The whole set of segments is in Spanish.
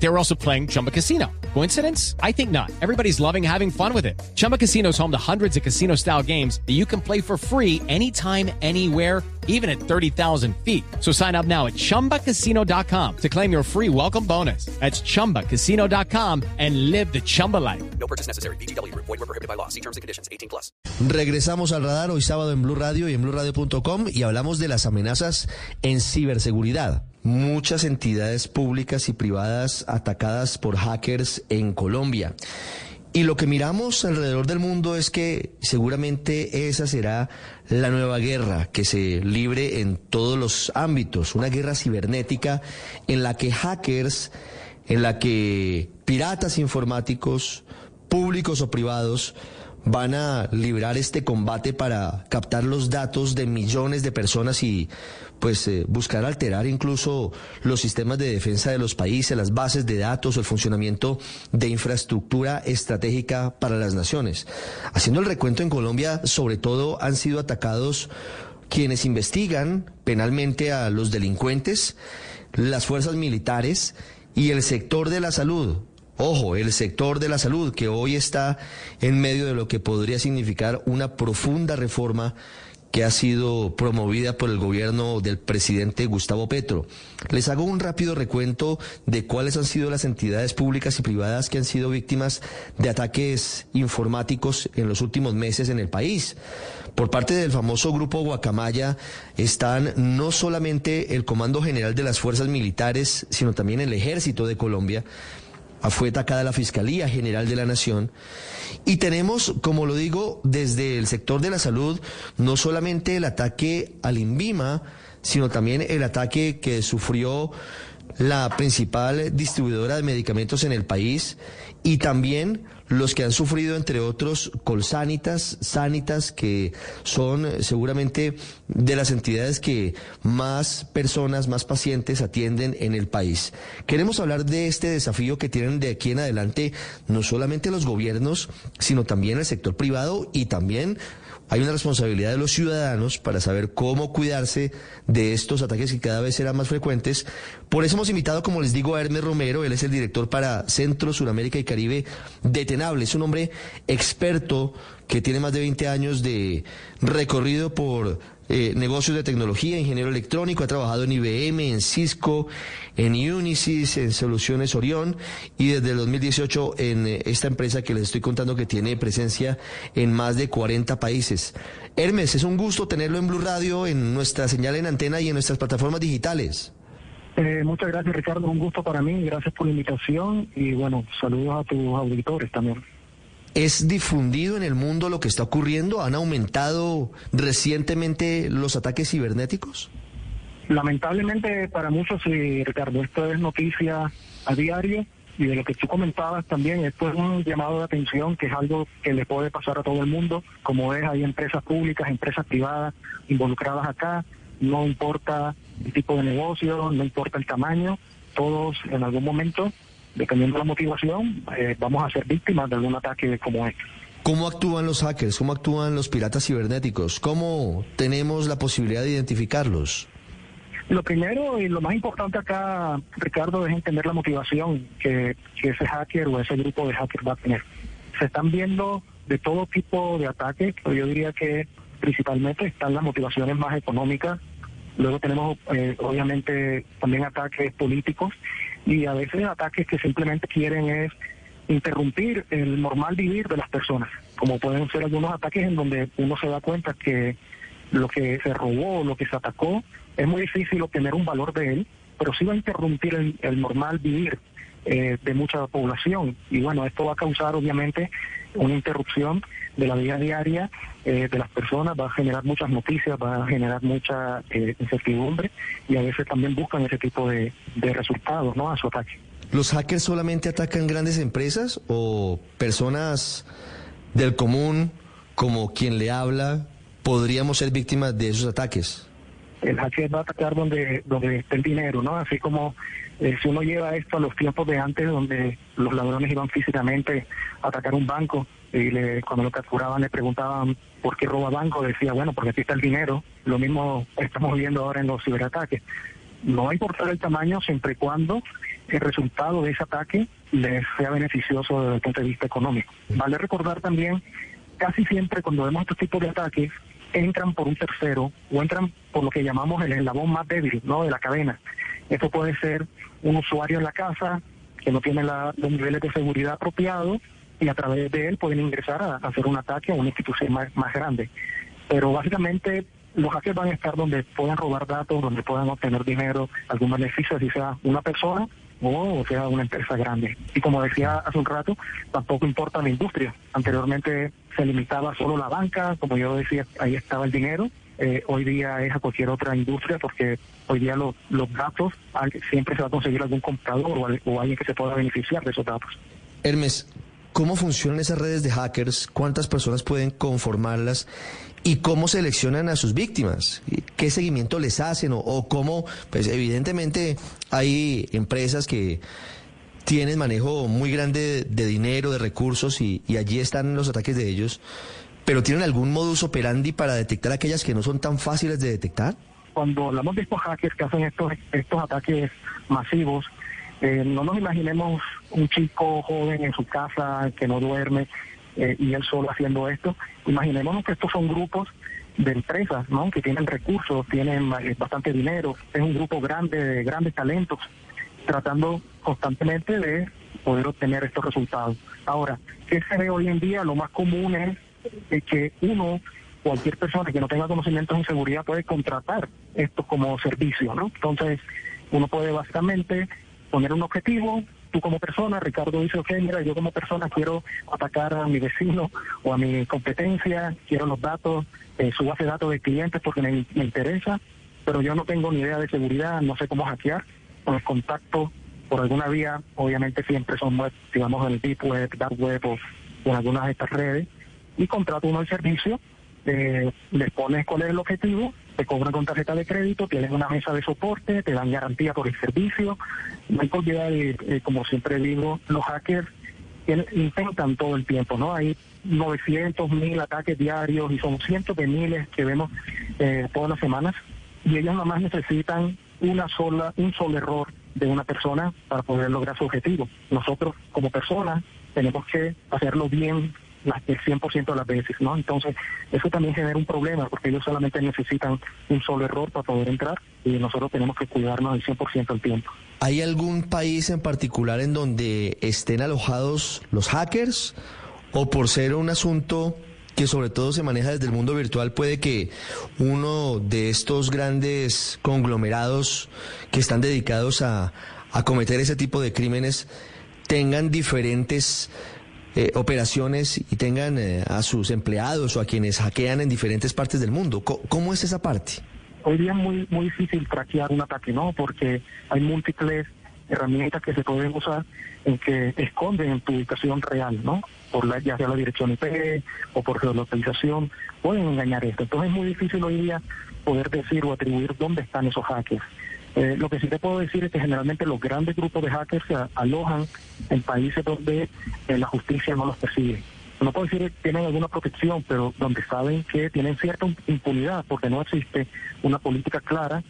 They were also playing Chumba Casino. Coincidence? I think not. Everybody's loving having fun with it. Chumba Casino is home to hundreds of casino style games that you can play for free anytime, anywhere, even at 30,000 feet. So sign up now at chumbacasino.com to claim your free welcome bonus. That's chumbacasino.com and live the Chumba life. No purchase necessary. BGW. Void were prohibited by law. See terms and conditions. 18 plus. Regresamos al radar hoy sábado en Blue Radio y en BlueRadio.com y hablamos de las amenazas en ciberseguridad. Muchas entidades públicas y privadas atacadas por hackers en Colombia. Y lo que miramos alrededor del mundo es que seguramente esa será la nueva guerra que se libre en todos los ámbitos, una guerra cibernética en la que hackers, en la que piratas informáticos, públicos o privados, van a librar este combate para captar los datos de millones de personas y pues eh, buscar alterar incluso los sistemas de defensa de los países, las bases de datos el funcionamiento de infraestructura estratégica para las naciones. Haciendo el recuento en Colombia, sobre todo han sido atacados quienes investigan penalmente a los delincuentes, las fuerzas militares y el sector de la salud. Ojo, el sector de la salud que hoy está en medio de lo que podría significar una profunda reforma que ha sido promovida por el gobierno del presidente Gustavo Petro. Les hago un rápido recuento de cuáles han sido las entidades públicas y privadas que han sido víctimas de ataques informáticos en los últimos meses en el país. Por parte del famoso grupo Guacamaya están no solamente el Comando General de las Fuerzas Militares, sino también el Ejército de Colombia, fue atacada la Fiscalía General de la Nación. Y tenemos, como lo digo, desde el sector de la salud, no solamente el ataque al INVIMA, sino también el ataque que sufrió la principal distribuidora de medicamentos en el país y también los que han sufrido, entre otros, Colsanitas, Sanitas, que son seguramente de las entidades que más personas, más pacientes atienden en el país. Queremos hablar de este desafío que tienen de aquí en adelante no solamente los gobiernos, sino también el sector privado y también hay una responsabilidad de los ciudadanos para saber cómo cuidarse de estos ataques que cada vez serán más frecuentes. Por eso hemos invitado, como les digo, a Hermes Romero, él es el director para Centro, Suramérica y Caribe de Tenable. Es un hombre experto que tiene más de 20 años de recorrido por eh, negocios de tecnología, ingeniero electrónico, ha trabajado en IBM, en Cisco, en Unisys, en Soluciones Orión y desde el 2018 en eh, esta empresa que les estoy contando que tiene presencia en más de 40 países. Hermes, es un gusto tenerlo en Blue Radio, en nuestra señal en antena y en nuestras plataformas digitales. Eh, muchas gracias Ricardo, un gusto para mí, gracias por la invitación y bueno, saludos a tus auditores también. ¿Es difundido en el mundo lo que está ocurriendo? ¿Han aumentado recientemente los ataques cibernéticos? Lamentablemente para muchos, sí, Ricardo, esto es noticia a diario y de lo que tú comentabas también, esto es un llamado de atención que es algo que le puede pasar a todo el mundo, como es, hay empresas públicas, empresas privadas involucradas acá, no importa el tipo de negocio, no importa el tamaño, todos en algún momento dependiendo de la motivación, eh, vamos a ser víctimas de algún ataque como este. ¿Cómo actúan los hackers? ¿Cómo actúan los piratas cibernéticos? ¿Cómo tenemos la posibilidad de identificarlos? Lo primero y lo más importante acá, Ricardo, es entender la motivación que, que ese hacker o ese grupo de hackers va a tener. Se están viendo de todo tipo de ataques, pero yo diría que principalmente están las motivaciones más económicas. Luego tenemos, eh, obviamente, también ataques políticos y a veces ataques que simplemente quieren es interrumpir el normal vivir de las personas, como pueden ser algunos ataques en donde uno se da cuenta que lo que se robó, lo que se atacó, es muy difícil obtener un valor de él, pero sí va a interrumpir el, normal vivir eh, de mucha población. Y bueno, esto va a causar obviamente una interrupción de la vida diaria eh, de las personas, va a generar muchas noticias, va a generar mucha eh, incertidumbre y a veces también buscan ese tipo de, de resultados ¿no? a su ataque. ¿Los hackers solamente atacan grandes empresas o personas del común como quien le habla podríamos ser víctimas de esos ataques? el hacker va a atacar donde, donde esté el dinero, ¿no? Así como eh, si uno lleva esto a los tiempos de antes, donde los ladrones iban físicamente a atacar un banco, y le, cuando lo capturaban le preguntaban por qué roba banco, decía, bueno, porque aquí está el dinero. Lo mismo estamos viendo ahora en los ciberataques. No va a importar el tamaño siempre y cuando el resultado de ese ataque les sea beneficioso desde el punto de vista económico. Vale recordar también, casi siempre cuando vemos estos tipos de ataques, entran por un tercero o entran por lo que llamamos el eslabón más débil ¿no? de la cadena. Esto puede ser un usuario en la casa que no tiene la, los niveles de seguridad apropiados y a través de él pueden ingresar a, hacer un ataque a una institución más, grande. Pero básicamente los hackers van a estar donde puedan robar datos, donde puedan obtener dinero, algún beneficio, si sea una persona o sea una empresa grande. Y como decía hace un rato, tampoco importa la industria. Anteriormente se limitaba solo la banca, como yo decía, ahí estaba el dinero. Eh, hoy día es a cualquier otra industria porque hoy día los datos siempre se va a conseguir algún comprador o, o alguien que se pueda beneficiar de esos datos. Hermes, ¿Cómo funcionan esas redes de hackers? ¿Cuántas personas pueden conformarlas? ¿Y cómo seleccionan a sus víctimas? ¿Qué seguimiento les hacen? ¿O, cómo? Pues evidentemente hay empresas que tienen manejo muy grande de dinero, de recursos y, allí están los ataques de ellos. ¿Pero tienen algún modus operandi para detectar aquellas que no son tan fáciles de detectar? Cuando hablamos de estos hackers que hacen estos, estos ataques masivos, eh, no nos imaginemos un chico joven en su casa que no duerme eh, y él solo haciendo esto. Imaginémonos que estos son grupos de empresas, ¿no? Que tienen recursos, tienen eh, bastante dinero, es un grupo grande de grandes talentos, tratando constantemente de poder obtener estos resultados. Ahora, ¿qué se ve hoy en día? Lo más común es que uno, cualquier persona que no tenga conocimientos en seguridad puede contratar esto como servicio, ¿no? Entonces, uno puede básicamente poner un objetivo, tú como persona, Ricardo dice, ok, mira, yo como persona quiero atacar a mi vecino o a mi competencia, quiero los datos, eh, su base de datos de clientes porque me, interesa, pero yo no tengo ni idea de seguridad, no sé cómo hackear, con el contacto por alguna vía, obviamente siempre son digamos el deep web, dark web o en algunas de estas redes, y contrato uno el servicio, eh, le pones cuál es el objetivo te cobran con tarjeta de crédito, tienen una mesa de soporte, te dan garantía por el servicio. No hay que olvidar, eh, como siempre digo, los hackers intentan todo el tiempo, ¿no? Hay 900, mil ataques diarios y son cientos de miles que vemos eh, todas las semanas y ellos nada más necesitan una sola, un solo error de una persona para poder lograr su objetivo. Nosotros como personas tenemos que hacerlo bien el 100% de las veces, ¿no? Entonces, eso también genera un problema porque ellos solamente necesitan un solo error para poder entrar y nosotros tenemos que cuidarnos el 100% del tiempo. ¿Hay algún país en particular en donde estén alojados los hackers o por ser un asunto que sobre todo se maneja desde el mundo virtual, puede que uno de estos grandes conglomerados que están dedicados a, a cometer ese tipo de crímenes tengan diferentes eh, operaciones y tengan eh, a sus empleados o a quienes hackean en diferentes partes del mundo. ¿Cómo, es esa parte? Hoy día es muy, muy difícil traquear un ataque, ¿no? Porque hay múltiples herramientas que se pueden usar en que esconden tu ubicación real, ¿no? Por la, ya sea la dirección IP o por geolocalización, pueden engañar esto. Entonces es muy difícil hoy día poder decir o atribuir dónde están esos hackers. Eh, lo que sí te puedo decir es que generalmente los grandes grupos de hackers se alojan en países donde eh, la justicia no los persigue. No puedo decir que tienen alguna protección, pero donde saben que tienen cierta impunidad porque no existe una política clara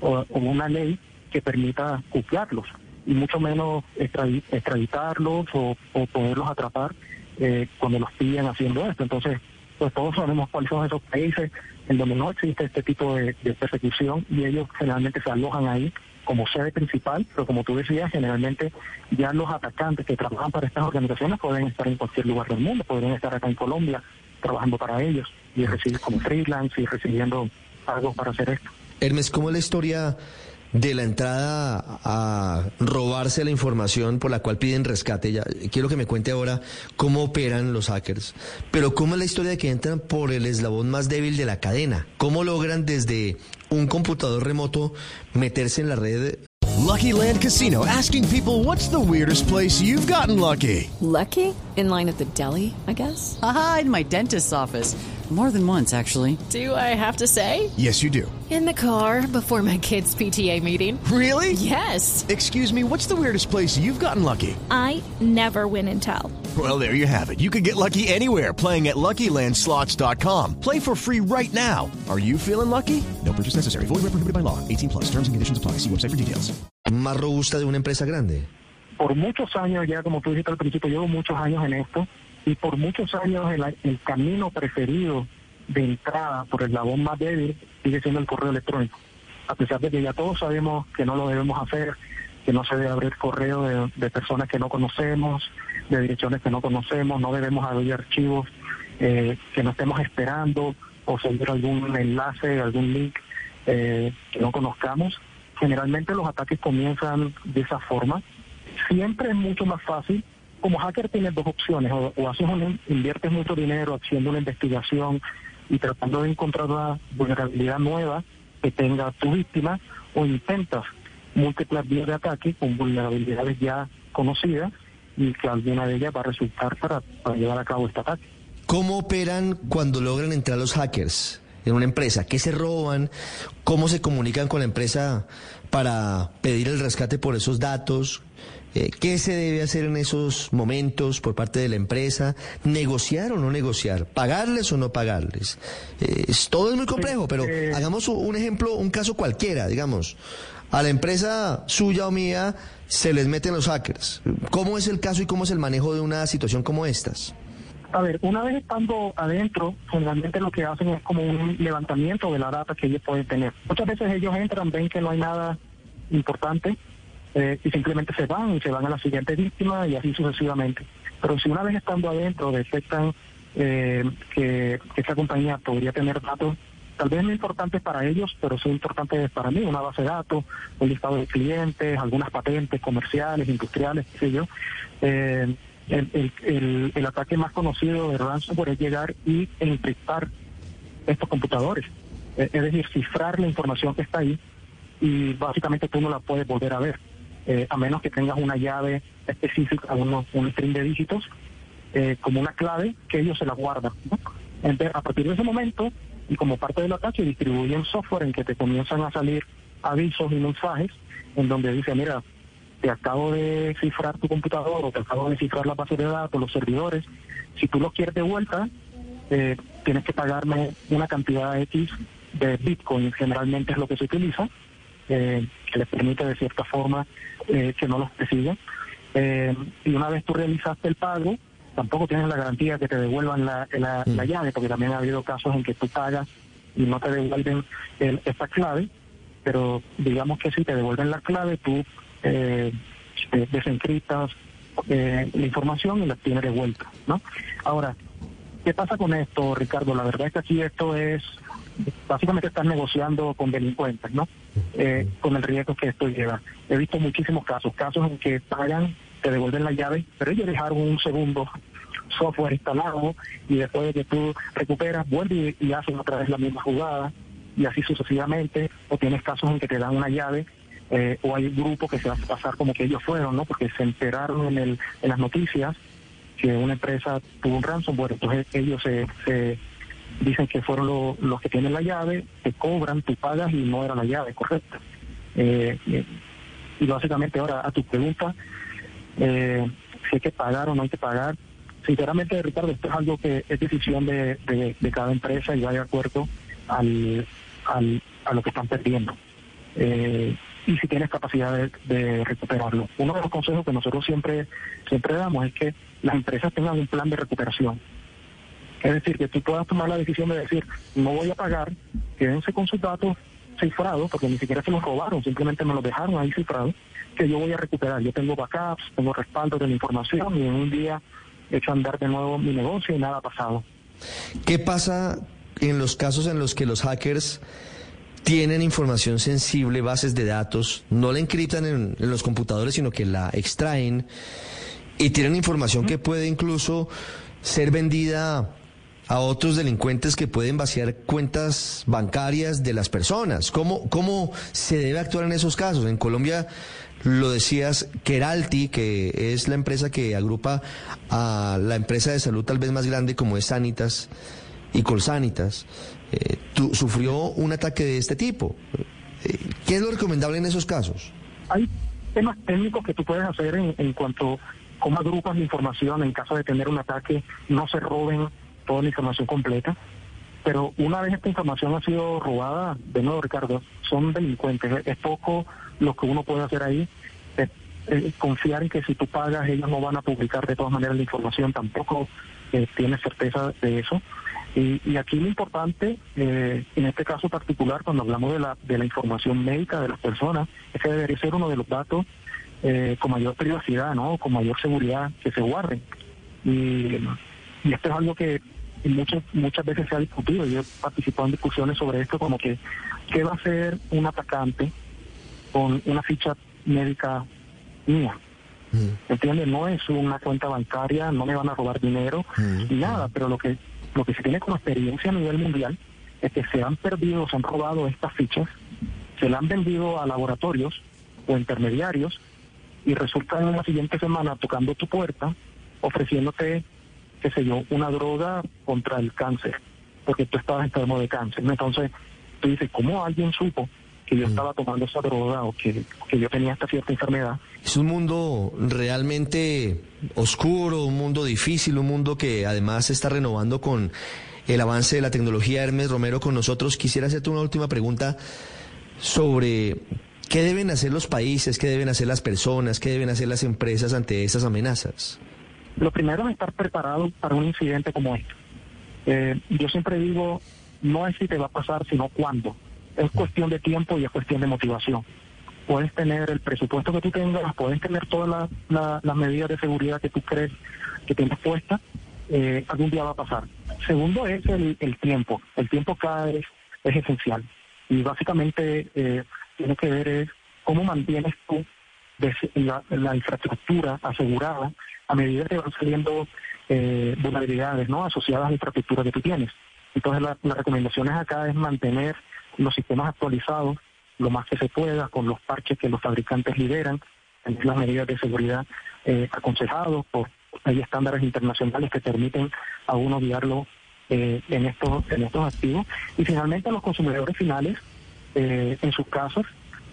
o, una ley que permita juzgarlos y mucho menos extraditarlos o, poderlos atrapar eh, cuando los pillan haciendo esto. Entonces, pues todos sabemos cuáles son esos países en donde no existe este tipo de, persecución y ellos generalmente se alojan ahí como sede principal, pero como tú decías, generalmente ya los atacantes que trabajan para estas organizaciones pueden estar en cualquier lugar del mundo, podrían estar acá en Colombia trabajando para ellos y recibir como freelance y recibiendo algo para hacer esto. Hermes, ¿cómo es la historia de la entrada a robarse la información por la cual piden rescate. Ya, quiero que me cuente ahora cómo operan los hackers, pero cómo es la historia de que entran por el eslabón más débil de la cadena. ¿Cómo logran desde un computador remoto meterse en la red Lucky Land Casino asking people what's the weirdest place you've gotten lucky? Lucky? In line at the deli, I guess? Aha, in my dentist's office. More than once, actually. Do I have to say? Yes, you do. In the car before my kids' PTA meeting. Really? Yes. Excuse me, what's the weirdest place you've gotten lucky? I never win and tell. Well, there you have it. You can get lucky anywhere playing at LuckyLandSlots.com. Play for free right now. Are you feeling lucky? No purchase necessary. Void where prohibited by law. 18 plus. Terms and conditions apply. See website for details. Más robusta de una empresa grande. por muchos años ya, como tú dijiste al principio, llevo muchos años en esto y por muchos años el, el camino preferido de entrada por el labón más débil sigue siendo el correo electrónico. A pesar de que ya todos sabemos que no lo debemos hacer, que no se debe abrir correo de, personas que no conocemos, de direcciones que no conocemos, no debemos abrir archivos eh, que no estemos esperando o seguir algún enlace, algún link eh, que no conozcamos. Generalmente los ataques comienzan de esa forma siempre es mucho más fácil. Como hacker tienes dos opciones, o, o haces un, inviertes mucho dinero haciendo una investigación y tratando de encontrar una vulnerabilidad nueva que tenga tu víctima, o intentas múltiples vías de ataque con vulnerabilidades ya conocidas y que alguna de ellas va a resultar para, para llevar a cabo este ataque. ¿Cómo operan cuando logran entrar los hackers en una empresa? ¿Qué se roban? ¿Cómo se comunican con la empresa para pedir el rescate por esos datos? Eh, ¿Qué se debe hacer en esos momentos por parte de la empresa? ¿Negociar o no negociar? ¿Pagarles o no pagarles? Eh, es- todo es muy complejo, pero Eh, hagamos un- un ejemplo, un caso cualquiera, digamos. A la empresa suya o mía se les meten los hackers. ¿Cómo es el caso y cómo es el manejo de una situación como estas? A ver, una vez estando adentro, generalmente lo que hacen es como un levantamiento de la data que ellos pueden tener. Muchas veces ellos entran, ven que no hay nada importante eh, y simplemente se van y se van a la siguiente víctima y así sucesivamente. Pero si una vez estando adentro detectan eh, que, que esa compañía podría tener datos tal vez no importantes para ellos, pero son importantes para mí, una base de datos, un listado de clientes, algunas patentes comerciales, industriales, qué sé yo. Eh, el, el, el, el ataque más conocido de ransomware es llegar y encriptar estos computadores, Eh, es decir, cifrar la información que está ahí y básicamente tú no la puedes volver a ver, eh, a menos que tengas una llave específica, uno, un string de dígitos, eh, como una clave que ellos se la guardan. Entonces, a partir de ese momento, y como parte del ataque, distribuyen software en que te comienzan a salir avisos y mensajes en donde dice, mira, te acabo de cifrar tu computador o te acabo de cifrar la base de datos, los servidores, si tú los quieres de vuelta, eh, tienes que pagarme una cantidad X de Bitcoin, generalmente es lo que se utiliza, eh, que les permite de cierta forma eh, que no los persigan. Eh, y una vez tú realizaste el pago, tampoco tienes la garantía que te devuelvan la, la, la llave, porque también ha habido casos en que tú pagas y no te devuelven el- esta clave, pero digamos que si te devuelven la clave, tú eh, eh, desencriptas eh, la información y la tienes de vuelta, ¿no? Ahora, ¿qué pasa con esto, Ricardo? La verdad es que aquí esto es, básicamente estás negociando con delincuentes, ¿no? Eh, con el riesgo que esto lleva. He visto muchísimos casos, casos en que pagan, te devuelven la llave, pero ellos dejaron un segundo software instalado y después de que tú recuperas, vuelve y, y hacen otra vez la misma jugada y así sucesivamente, o tienes casos en que te dan una llave eh, o hay un grupo que se hace pasar como que ellos fueron, ¿no? Porque se enteraron en, el, en las noticias que una empresa tuvo un ransomware, entonces ellos se, se dicen que fueron lo- los que tienen la llave, te cobran, tú pagas y no era la llave correcta. Eh, eh, y básicamente ahora a tu pregunta, eh, si hay que pagar o no hay que pagar, sinceramente Ricardo, esto es algo que es decisión de, de- cada empresa y va de acuerdo al, al- a lo que están perdiendo. Eh, y si tienes capacidad de, de recuperarlo. Uno de los consejos que nosotros siempre, siempre damos es que las empresas tengan un plan de recuperación. Es decir, que tú puedas tomar la decisión de decir, no voy a pagar, quédense con sus datos cifrados, porque ni siquiera se los robaron, simplemente me los dejaron ahí cifrados, que yo voy a recuperar. Yo tengo backups, tengo respaldo de la información y en un día he hecho andar de nuevo mi negocio y nada ha pasado. ¿Qué pasa en los casos en los que los hackers tienen información sensible, bases de datos, no la encriptan en, en los computadores, sino que la extraen y tienen información que puede incluso ser vendida a otros delincuentes que pueden vaciar cuentas bancarias de las personas. ¿Cómo, cómo se debe actuar en esos casos? En Colombia lo decías, Keralty, que es la empresa que agrupa a la empresa de salud tal vez más grande como es Sanitas y Colsanitas, eh, tu- sufrió un ataque de este tipo. Eh, ¿Qué es lo recomendable en esos casos? Hay temas técnicos que tú puedes hacer en, en cuanto a cómo agrupas la información en caso de tener un ataque, no se roben toda la información completa. Pero una vez esta información ha sido robada, de nuevo Ricardo, son delincuentes. Es, poco lo que uno puede hacer ahí. Es- confiar en que si tú pagas ellos no van a publicar de todas maneras la información, tampoco eh, tienes certeza de eso. Y, y aquí lo importante, eh, en este caso particular, cuando hablamos de la, de la información médica de las personas, es que debería ser uno de los datos eh, con mayor privacidad, ¿no? Con mayor seguridad que se guarden. Y esto es algo que muchas muchas veces se ha discutido. Yo he participado en discusiones sobre esto, como que qué va a hacer un atacante con una ficha médica mía. ¿Entiendes? No es una cuenta bancaria, no me van a robar dinero, ni nada, pero lo que, lo que se tiene como experiencia a nivel mundial es que se han perdido, se han robado estas fichas, se le han vendido a laboratorios o intermediarios y resulta en la siguiente semana tocando tu puerta ofreciéndote, qué sé yo, una droga contra el cáncer, porque tú estabas enfermo de cáncer. Entonces, tú dices, ¿cómo alguien supo que yo estaba tomando esa droga o que, que yo tenía esta cierta enfermedad? Es un mundo realmente oscuro, un mundo difícil, un mundo que además se está renovando con el avance de la tecnología. Hermes Romero con nosotros. Quisiera hacerte una última pregunta sobre qué deben hacer los países, qué deben hacer las personas, qué deben hacer las empresas ante estas amenazas. Lo primero es estar preparado para un incidente como este. Eh, yo siempre digo, no es si te va a pasar, sino cuándo. Es cuestión de tiempo y es cuestión de motivación. Puedes tener el presupuesto que tú tengas, puedes tener todas la- la- las medidas de seguridad que tú crees que tienes puestas, eh, algún día va a pasar. Segundo es el, tiempo. El tiempo cada vez es esencial. Y básicamente eh, tiene que ver es cómo mantienes tú la infraestructura asegurada a medida que van saliendo eh, vulnerabilidades no asociadas a la infraestructura que tú tienes. Entonces la- las recomendaciones acá es mantener los sistemas actualizados lo más que se pueda con los parches que los fabricantes lideran, tener las medidas de seguridad eh, aconsejados por hay estándares internacionales que permiten a uno guiarlo eh, en estos en estos activos y finalmente a los consumidores finales eh, en sus casas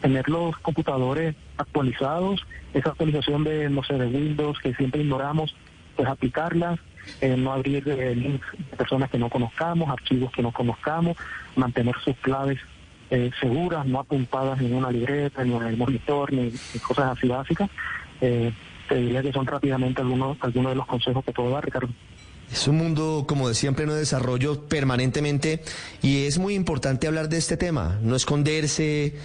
tener los computadores actualizados, esa actualización de, no sé, de Windows que siempre ignoramos, pues aplicarlas, eh, no abrir eh, personas que no conozcamos, archivos que no conozcamos, mantener sus claves eh, seguras, no apuntadas en una libreta, ni en el monitor, ni, ni cosas así básicas. Eh, te diría que son rápidamente algunos, algunos de los consejos que puedo dar, Ricardo. Es un mundo, como decía, en pleno desarrollo permanentemente y es muy importante hablar de este tema, no esconderse,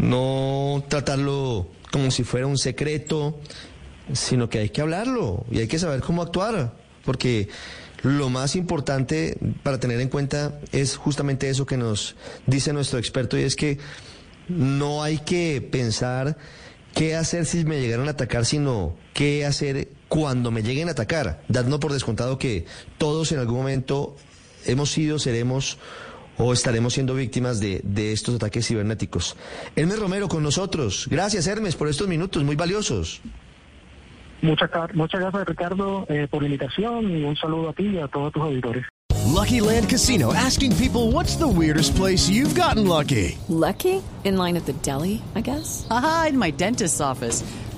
no tratarlo como si fuera un secreto, sino que hay que hablarlo y hay que saber cómo actuar, porque lo más importante para tener en cuenta es justamente eso que nos dice nuestro experto y es que no hay que pensar qué hacer si me llegaron a atacar, sino qué hacer cuando me lleguen a atacar, dando por descontado que todos en algún momento hemos sido, seremos o estaremos siendo víctimas de, de estos ataques cibernéticos. Hermes Romero con nosotros. Gracias, Hermes, por estos minutos muy valiosos. Muchas, muchas gracias, Ricardo, eh, por la invitación y un saludo a ti y a todos tus auditores. Lucky Land Casino asking people what's the weirdest place you've gotten lucky? Lucky? In line at the deli, I guess? Aha, in my dentist's office.